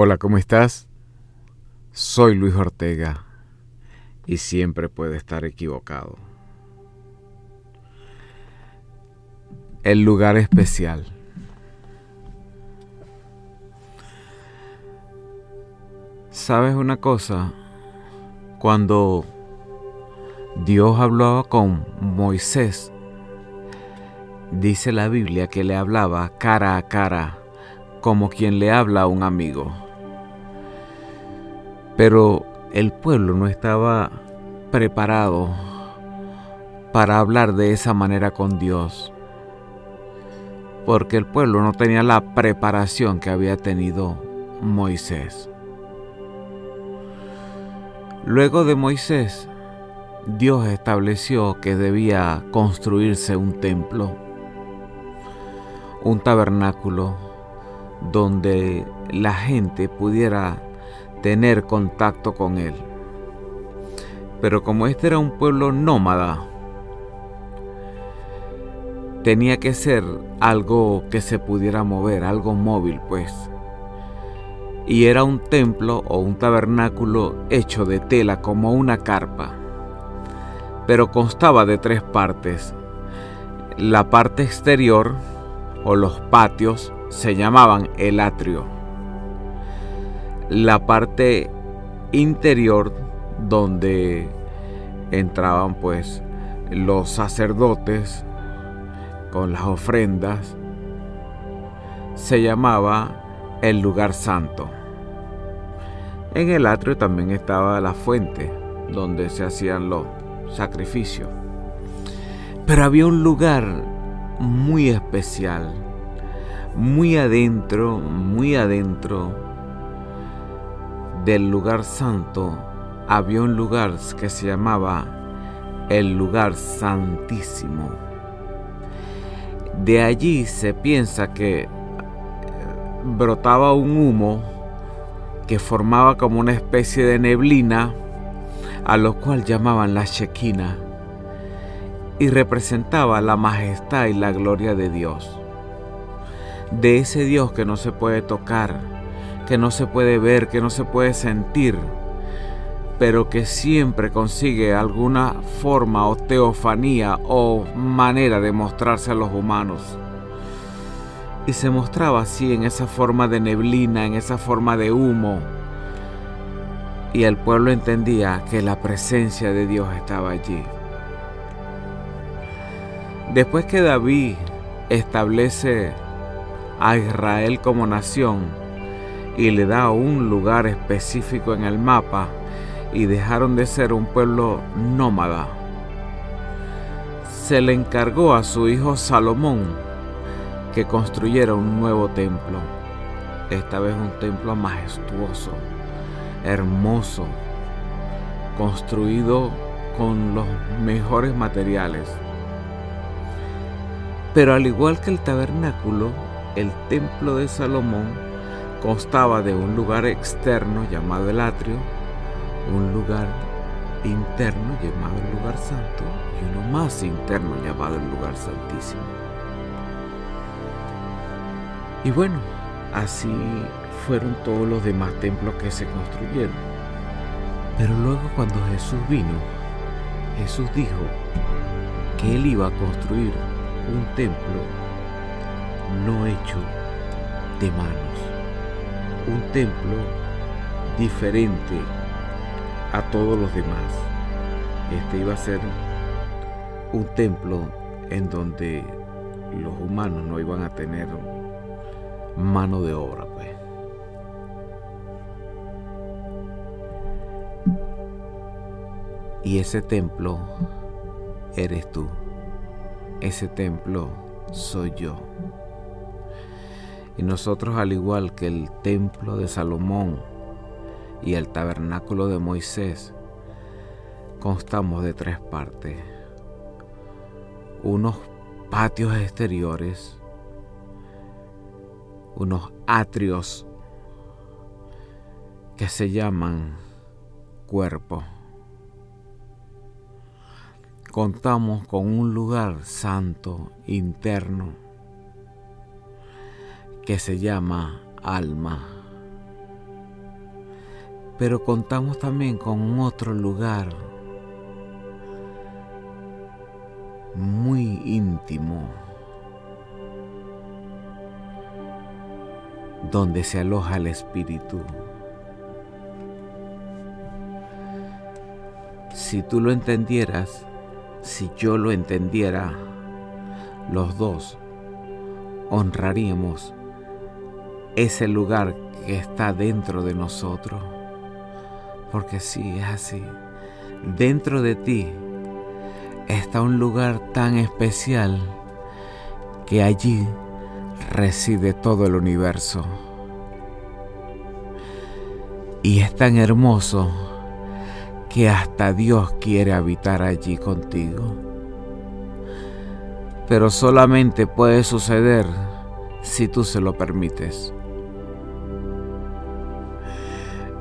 Hola, ¿cómo estás? Soy Luis Ortega y siempre puede estar equivocado. El lugar especial. ¿Sabes una cosa? Cuando Dios hablaba con Moisés, dice la Biblia que le hablaba cara a cara, como quien le habla a un amigo. Pero el pueblo no estaba preparado para hablar de esa manera con Dios. Porque el pueblo no tenía la preparación que había tenido Moisés. Luego de Moisés, Dios estableció que debía construirse un templo, un tabernáculo, donde la gente pudiera tener contacto con él. Pero como este era un pueblo nómada, tenía que ser algo que se pudiera mover, algo móvil pues. Y era un templo o un tabernáculo hecho de tela como una carpa, pero constaba de tres partes. La parte exterior o los patios se llamaban el atrio la parte interior donde entraban pues los sacerdotes con las ofrendas se llamaba el lugar santo. En el atrio también estaba la fuente donde se hacían los sacrificios. Pero había un lugar muy especial, muy adentro, muy adentro del lugar santo había un lugar que se llamaba el lugar santísimo. De allí se piensa que eh, brotaba un humo que formaba como una especie de neblina, a lo cual llamaban la Shekinah, y representaba la majestad y la gloria de Dios. De ese Dios que no se puede tocar, que no se puede ver, que no se puede sentir, pero que siempre consigue alguna forma o teofanía o manera de mostrarse a los humanos. Y se mostraba así en esa forma de neblina, en esa forma de humo. Y el pueblo entendía que la presencia de Dios estaba allí. Después que David establece a Israel como nación, y le da un lugar específico en el mapa y dejaron de ser un pueblo nómada. Se le encargó a su hijo Salomón que construyera un nuevo templo, esta vez un templo majestuoso, hermoso, construido con los mejores materiales. Pero al igual que el tabernáculo, el templo de Salomón constaba de un lugar externo llamado el atrio, un lugar interno llamado el lugar santo y uno más interno llamado el lugar santísimo. Y bueno, así fueron todos los demás templos que se construyeron. Pero luego cuando Jesús vino, Jesús dijo que él iba a construir un templo no hecho de manos un templo diferente a todos los demás. Este iba a ser un templo en donde los humanos no iban a tener mano de obra, pues. Y ese templo eres tú. Ese templo soy yo. Y nosotros, al igual que el templo de Salomón y el tabernáculo de Moisés, constamos de tres partes. Unos patios exteriores, unos atrios que se llaman cuerpo. Contamos con un lugar santo interno que se llama alma. pero contamos también con otro lugar muy íntimo donde se aloja el espíritu. Si tú lo entendieras, si yo lo entendiera, los dos honraríamos ese lugar que está dentro de nosotros. Porque sí, es así. Dentro de ti está un lugar tan especial que allí reside todo el universo. Y es tan hermoso que hasta Dios quiere habitar allí contigo. Pero solamente puede suceder si tú se lo permites.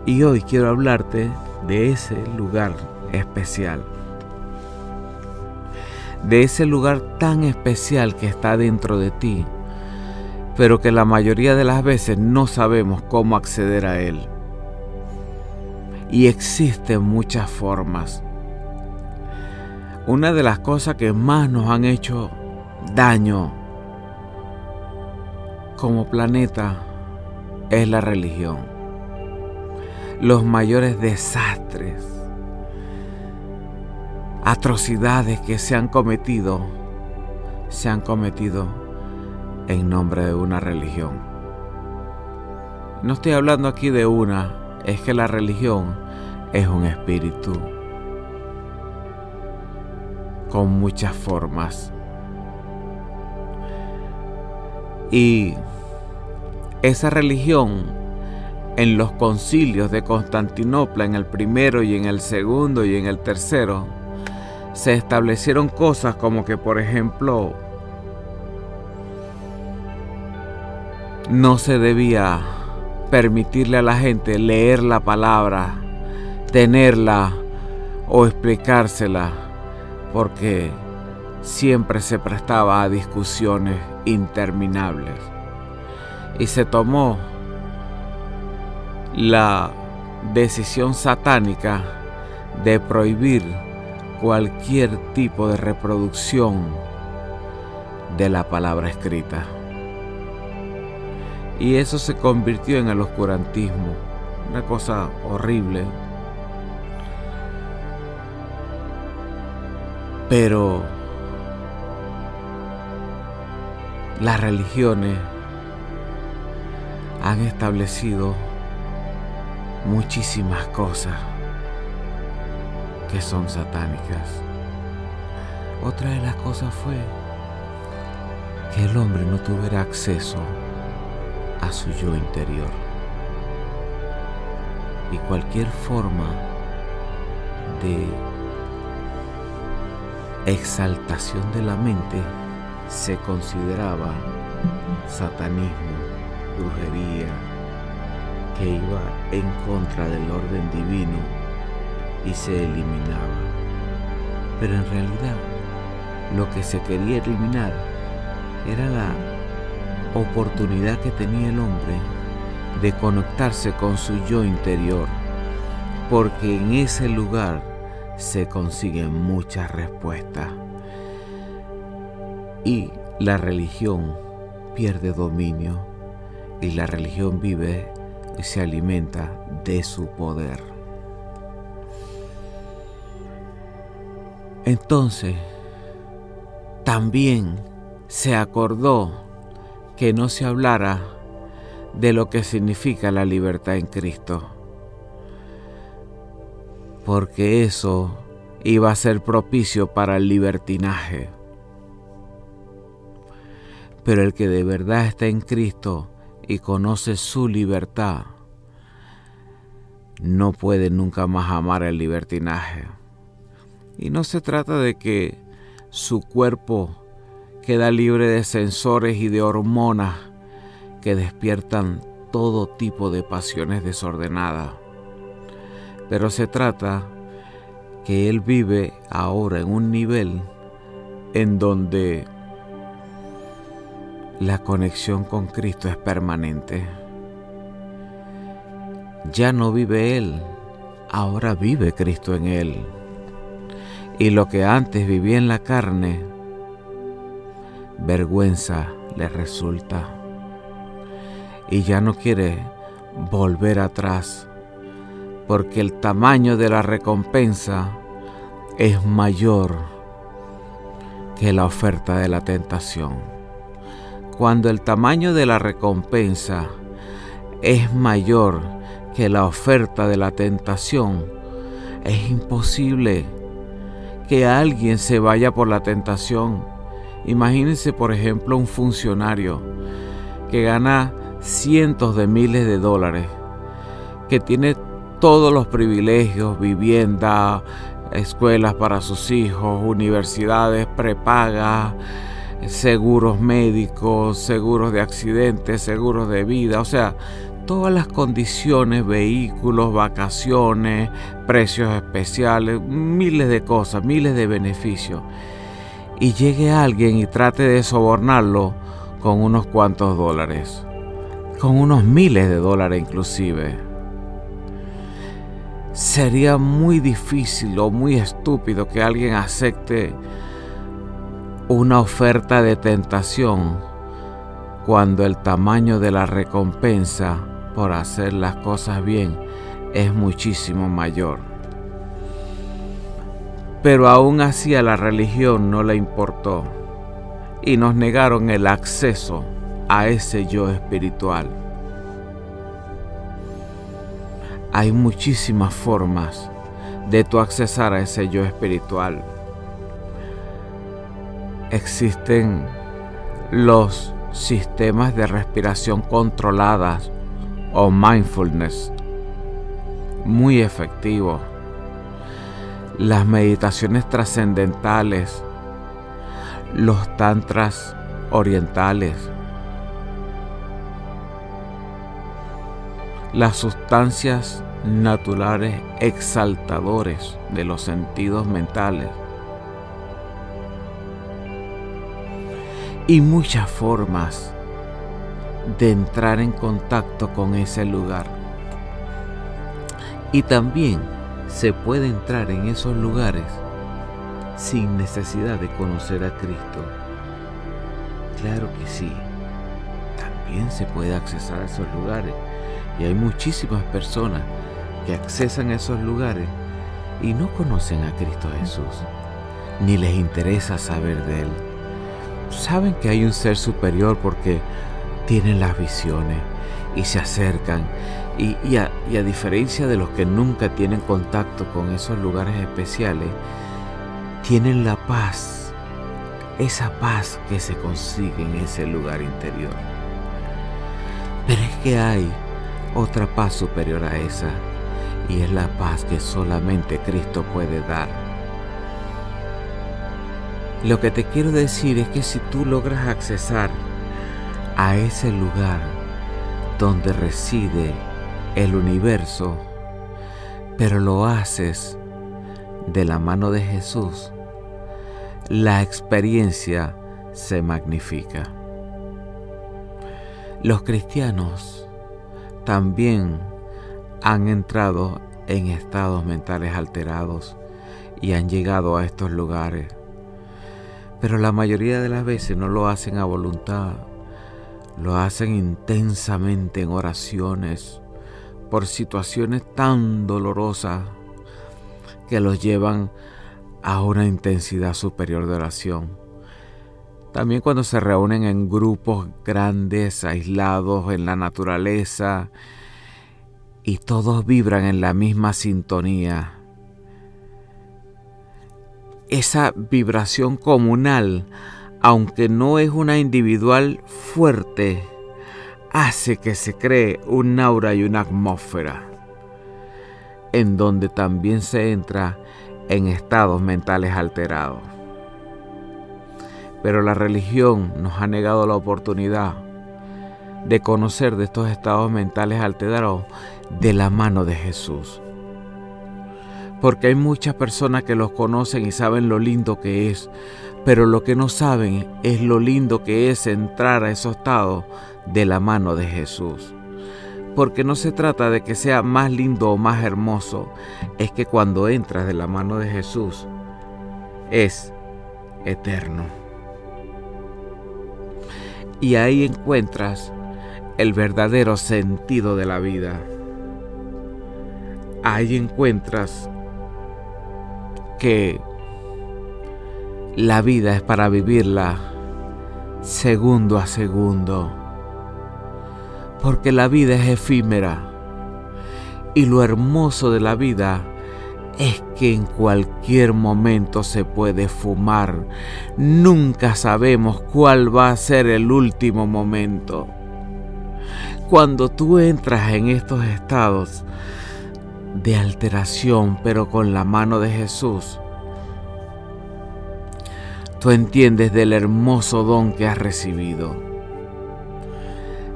Y hoy quiero hablarte de ese lugar especial. De ese lugar tan especial que está dentro de ti, pero que la mayoría de las veces no sabemos cómo acceder a él. Y existen muchas formas. Una de las cosas que más nos han hecho daño como planeta es la religión los mayores desastres, atrocidades que se han cometido, se han cometido en nombre de una religión. No estoy hablando aquí de una, es que la religión es un espíritu con muchas formas. Y esa religión en los concilios de Constantinopla, en el primero y en el segundo y en el tercero, se establecieron cosas como que, por ejemplo, no se debía permitirle a la gente leer la palabra, tenerla o explicársela, porque siempre se prestaba a discusiones interminables. Y se tomó la decisión satánica de prohibir cualquier tipo de reproducción de la palabra escrita. Y eso se convirtió en el oscurantismo, una cosa horrible. Pero las religiones han establecido muchísimas cosas que son satánicas. Otra de las cosas fue que el hombre no tuviera acceso a su yo interior. Y cualquier forma de exaltación de la mente se consideraba satanismo, brujería, que iba en contra del orden divino y se eliminaba. Pero en realidad lo que se quería eliminar era la oportunidad que tenía el hombre de conectarse con su yo interior, porque en ese lugar se consiguen muchas respuestas. Y la religión pierde dominio y la religión vive y se alimenta de su poder. Entonces, también se acordó que no se hablara de lo que significa la libertad en Cristo, porque eso iba a ser propicio para el libertinaje. Pero el que de verdad está en Cristo y conoce su libertad, no puede nunca más amar el libertinaje. Y no se trata de que su cuerpo queda libre de sensores y de hormonas que despiertan todo tipo de pasiones desordenadas. Pero se trata que él vive ahora en un nivel en donde la conexión con Cristo es permanente. ya no vive él, ahora vive Cristo en él. Y lo que antes vivía en la carne, vergüenza le resulta. Y ya no quiere volver atrás, porque el tamaño de la recompensa es mayor que la oferta de la tentación. Cuando el tamaño de la recompensa es mayor que la oferta de la tentación, es imposible que alguien se vaya por la tentación. Imagínense, por ejemplo, un funcionario que gana cientos de miles de dólares, que tiene todos los privilegios, vivienda, escuelas para sus hijos, universidades prepagas, seguros médicos, seguros de accidentes, seguros de vida, o sea, todas las condiciones, vehículos, vacaciones, precios especiales, miles de cosas, miles de beneficios. Y llegue alguien y trate de sobornarlo con unos cuantos dólares, con unos miles de dólares inclusive. Sería muy difícil o muy estúpido que alguien acepte una oferta de tentación cuando el tamaño de la recompensa por hacer las cosas bien es muchísimo mayor. Pero aún así a la religión no le importó y nos negaron el acceso a ese yo espiritual. Hay muchísimas formas de tu accesar a ese yo espiritual. Existen los sistemas de respiración controladas o mindfulness. Muy efectivo. Las meditaciones trascendentales, los tantras orientales, las sustancias naturales exaltadores de los sentidos mentales y muchas formas de entrar en contacto con ese lugar. Y también se puede entrar en esos lugares sin necesidad de conocer a Cristo. Claro que sí, también se puede accesar a esos lugares. Y hay muchísimas personas que accesan a esos lugares y no conocen a Cristo Jesús, ni les interesa saber de Él. Saben que hay un ser superior porque tienen las visiones y se acercan. Y, a, y, a, diferencia de los que nunca tienen contacto con esos lugares especiales, tienen la paz, esa paz que se consigue en ese lugar interior. Pero es que hay otra paz superior a esa, y es la paz que solamente Cristo puede dar. Lo que te quiero decir es que si tú logras accesar a ese lugar donde reside el universo, pero lo haces de la mano de Jesús, la experiencia se magnifica. Los cristianos también han entrado en estados mentales alterados y han llegado a estos lugares, pero la mayoría de las veces no lo hacen a voluntad lo hacen intensamente en oraciones por situaciones tan dolorosas que los llevan a una intensidad superior de oración. También cuando se reúnen en grupos grandes, aislados en la naturaleza, y todos vibran en la misma sintonía. Esa vibración comunal aunque no es una individual fuerte, hace que se cree un aura y una atmósfera, en donde también se entra en estados mentales alterados. Pero la religión nos ha negado la oportunidad de conocer de estos estados mentales alterados de la mano de Jesús. Porque hay muchas personas que los conocen y saben lo lindo que es, pero lo que no saben es lo lindo que es entrar a esos estados de la mano de Jesús. Porque no se trata de que sea más lindo o más hermoso, es que cuando entras de la mano de Jesús es eterno. Y ahí encuentras el verdadero sentido de la vida. Ahí encuentras que la vida es para vivirla segundo a segundo. Porque la vida es efímera. Y lo hermoso de la vida es que en cualquier momento se puede fumar. Nunca sabemos cuál va a ser el último momento. Cuando tú entras en estos estados de alteración, pero con la mano de Jesús, tú entiendes del hermoso don que has recibido.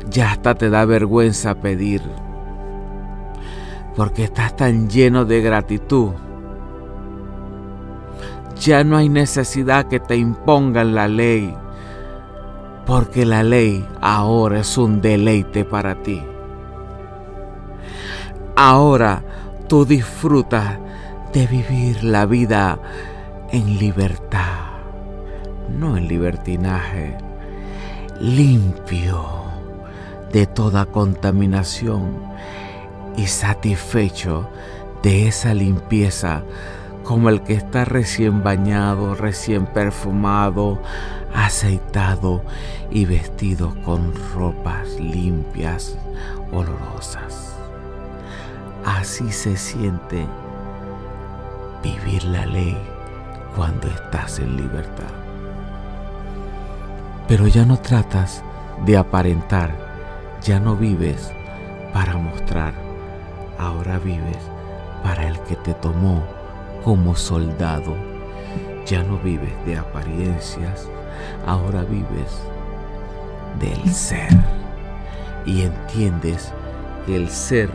Ya hasta te da vergüenza pedir porque estás tan lleno de gratitud. Ya no hay necesidad que te impongan la ley, porque la ley ahora es un deleite para ti. Ahora tú disfrutas de vivir la vida en libertad, no en libertinaje, limpio de toda contaminación y satisfecho de esa limpieza como el que está recién bañado, recién perfumado, aceitado y vestido con ropas limpias, olorosas. Así se siente vivir la ley cuando estás en libertad. Pero ya no tratas de aparentar, ya no vives para mostrar ahora vives para el que te tomó como soldado. Ya no vives de apariencias, ahora vives del ser. Y entiendes que el ser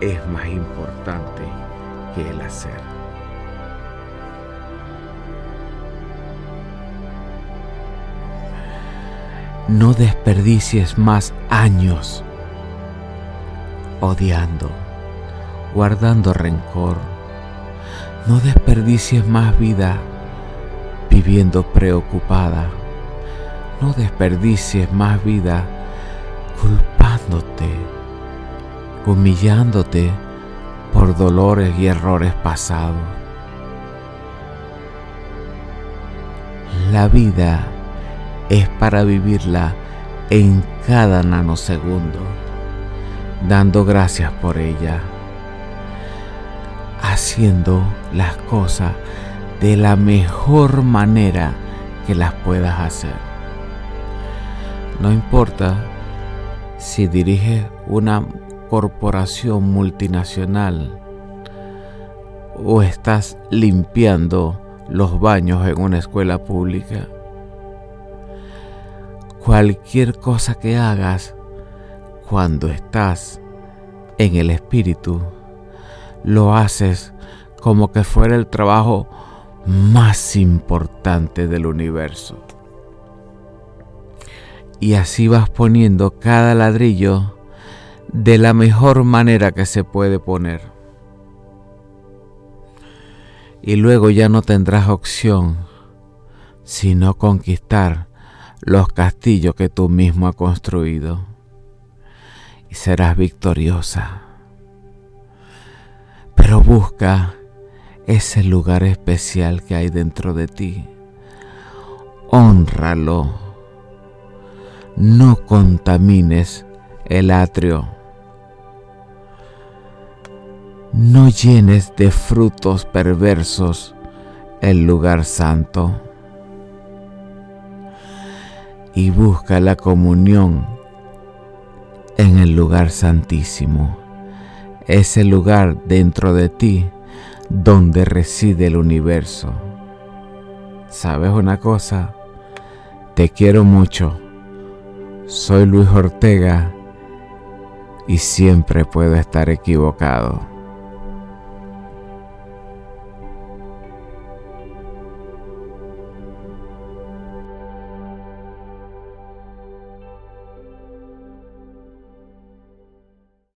es más importante que el hacer. No desperdicies más años odiando guardando rencor. No desperdicies más vida viviendo preocupada. No desperdicies más vida culpándote, humillándote por dolores y errores pasados. La vida es para vivirla en cada nanosegundo, dando gracias por ella haciendo las cosas de la mejor manera que las puedas hacer. No importa si diriges una corporación multinacional o estás limpiando los baños en una escuela pública. Cualquier cosa que hagas cuando estás en el espíritu lo haces como que fuera el trabajo más importante del universo. Y así vas poniendo cada ladrillo de la mejor manera que se puede poner. Y luego ya no tendrás opción sino conquistar los castillos que tú mismo has construido. Y serás victoriosa pero busca ese lugar especial que hay dentro de ti. Honralo. No contamines el atrio. No llenes de frutos perversos el lugar santo. Y busca la comunión en el lugar santísimo ese lugar dentro de ti donde reside el universo. ¿Sabes una cosa? Te quiero mucho. Soy Luis Ortega y siempre puedo estar equivocado.